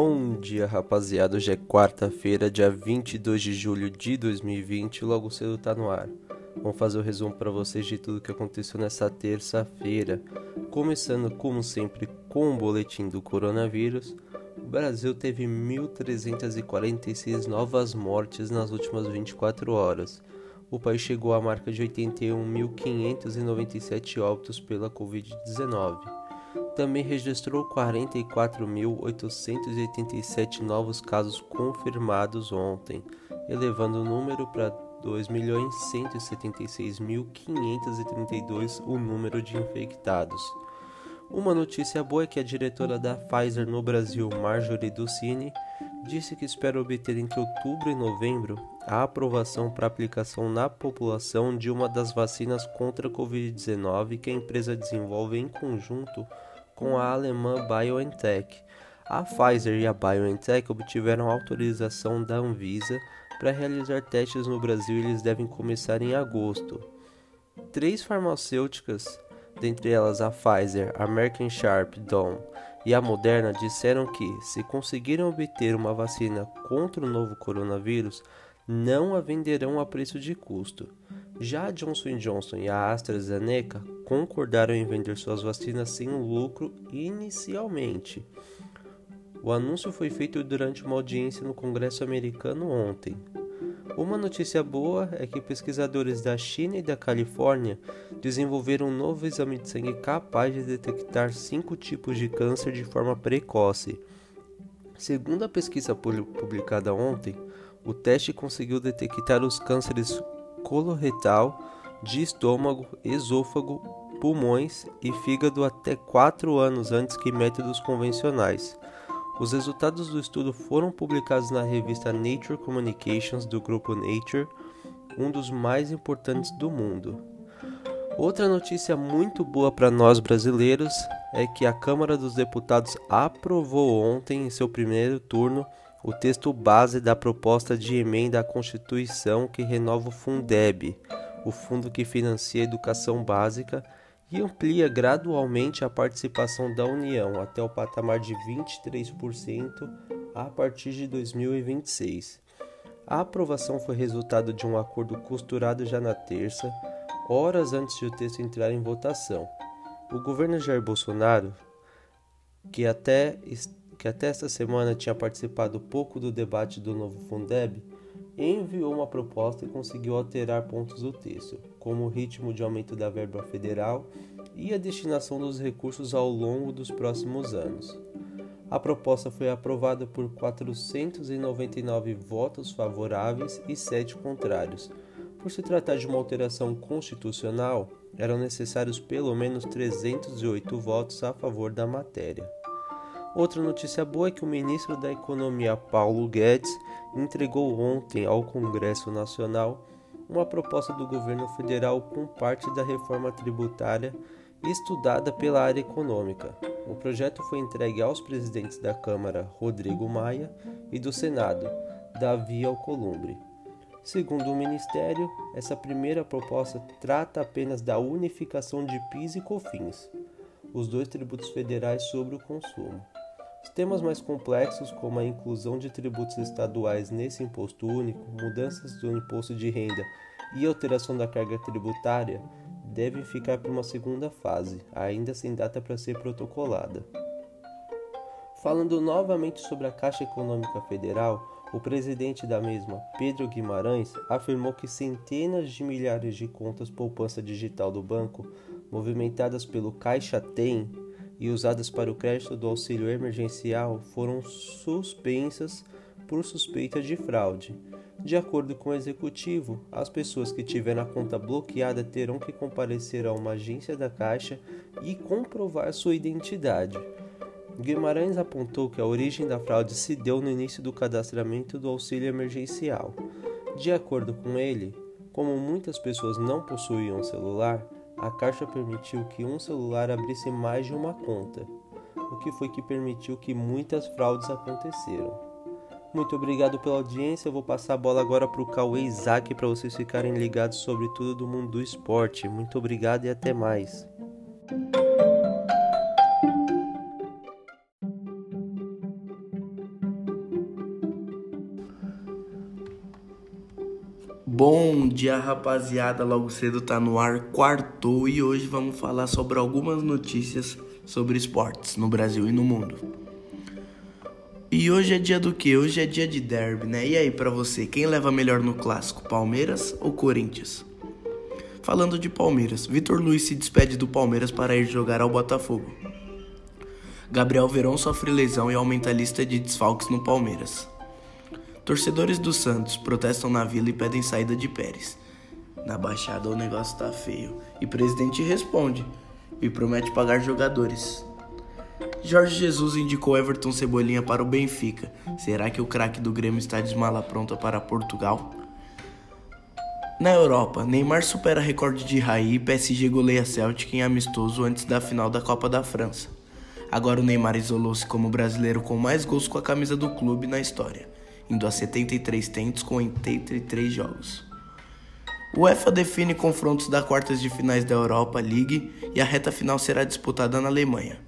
Bom dia, rapaziada. Hoje é quarta-feira, dia 22 de julho de 2020. Logo cedo tá no ar. Vamos fazer o resumo para vocês de tudo que aconteceu nessa terça-feira. Começando, como sempre, com o boletim do coronavírus. O Brasil teve 1.346 novas mortes nas últimas 24 horas. O país chegou à marca de 81.597 óbitos pela Covid-19 também registrou 44.887 novos casos confirmados ontem, elevando o número para 2.176.532 o número de infectados. Uma notícia boa é que a diretora da Pfizer no Brasil, Marjorie Ducini, disse que espera obter entre outubro e novembro a aprovação para aplicação na população de uma das vacinas contra a Covid-19 que a empresa desenvolve em conjunto com a alemã BioNTech. A Pfizer e a BioNTech obtiveram autorização da Anvisa para realizar testes no Brasil e eles devem começar em agosto. Três farmacêuticas, dentre elas a Pfizer, a American Sharp Dawn e a Moderna, disseram que, se conseguirem obter uma vacina contra o novo coronavírus, não a venderão a preço de custo. Já a Johnson Johnson e a AstraZeneca concordaram em vender suas vacinas sem lucro inicialmente. O anúncio foi feito durante uma audiência no Congresso americano ontem. Uma notícia boa é que pesquisadores da China e da Califórnia desenvolveram um novo exame de sangue capaz de detectar cinco tipos de câncer de forma precoce. Segundo a pesquisa publicada ontem, o teste conseguiu detectar os cânceres coloretal, de estômago, esôfago, pulmões e fígado até 4 anos antes que métodos convencionais. Os resultados do estudo foram publicados na revista Nature Communications do grupo Nature, um dos mais importantes do mundo. Outra notícia muito boa para nós brasileiros é que a Câmara dos Deputados aprovou ontem, em seu primeiro turno, o texto base da proposta de emenda à Constituição que renova o Fundeb, o fundo que financia a educação básica, e amplia gradualmente a participação da União até o patamar de 23% a partir de 2026. A aprovação foi resultado de um acordo costurado já na terça, horas antes de o texto entrar em votação. O governo Jair Bolsonaro, que até que até esta semana tinha participado pouco do debate do novo Fundeb, enviou uma proposta e conseguiu alterar pontos do texto, como o ritmo de aumento da verba federal e a destinação dos recursos ao longo dos próximos anos. A proposta foi aprovada por 499 votos favoráveis e 7 contrários. Por se tratar de uma alteração constitucional, eram necessários pelo menos 308 votos a favor da matéria. Outra notícia boa é que o ministro da Economia Paulo Guedes entregou ontem ao Congresso Nacional uma proposta do governo federal com parte da reforma tributária estudada pela área econômica. O projeto foi entregue aos presidentes da Câmara, Rodrigo Maia, e do Senado, Davi Alcolumbre. Segundo o Ministério, essa primeira proposta trata apenas da unificação de PIS e COFINS, os dois tributos federais sobre o consumo. Temas mais complexos, como a inclusão de tributos estaduais nesse imposto único, mudanças do imposto de renda e alteração da carga tributária, devem ficar para uma segunda fase, ainda sem data para ser protocolada. Falando novamente sobre a Caixa Econômica Federal, o presidente da mesma, Pedro Guimarães, afirmou que centenas de milhares de contas poupança digital do banco, movimentadas pelo Caixa Tem, e usadas para o crédito do auxílio emergencial foram suspensas por suspeita de fraude. De acordo com o executivo, as pessoas que tiveram a conta bloqueada terão que comparecer a uma agência da Caixa e comprovar sua identidade. Guimarães apontou que a origem da fraude se deu no início do cadastramento do auxílio emergencial. De acordo com ele, como muitas pessoas não possuíam celular, a Caixa permitiu que um celular abrisse mais de uma conta, o que foi que permitiu que muitas fraudes aconteceram. Muito obrigado pela audiência. Eu vou passar a bola agora para o Cauê Isaac para vocês ficarem ligados sobre tudo do mundo do esporte. Muito obrigado e até mais. Bom dia, rapaziada. Logo cedo tá no ar, quartou e hoje vamos falar sobre algumas notícias sobre esportes no Brasil e no mundo. E hoje é dia do que? Hoje é dia de derby, né? E aí para você, quem leva melhor no clássico, Palmeiras ou Corinthians? Falando de Palmeiras, Vitor Luiz se despede do Palmeiras para ir jogar ao Botafogo. Gabriel Verón sofre lesão e aumenta a lista de desfalques no Palmeiras. Torcedores do Santos protestam na vila e pedem saída de Pérez. Na Baixada o negócio tá feio. E presidente responde e promete pagar jogadores. Jorge Jesus indicou Everton Cebolinha para o Benfica. Será que o craque do Grêmio está de mala pronta para Portugal? Na Europa, Neymar supera recorde de Raí e PSG goleia Celtic em amistoso antes da final da Copa da França. Agora o Neymar isolou-se como brasileiro com mais gols com a camisa do clube na história indo a 73 tentos com 83 jogos. O UEFA define confrontos da quartas de finais da Europa League e a reta final será disputada na Alemanha.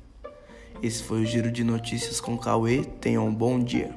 Esse foi o giro de notícias com Cauê. Tenham um bom dia.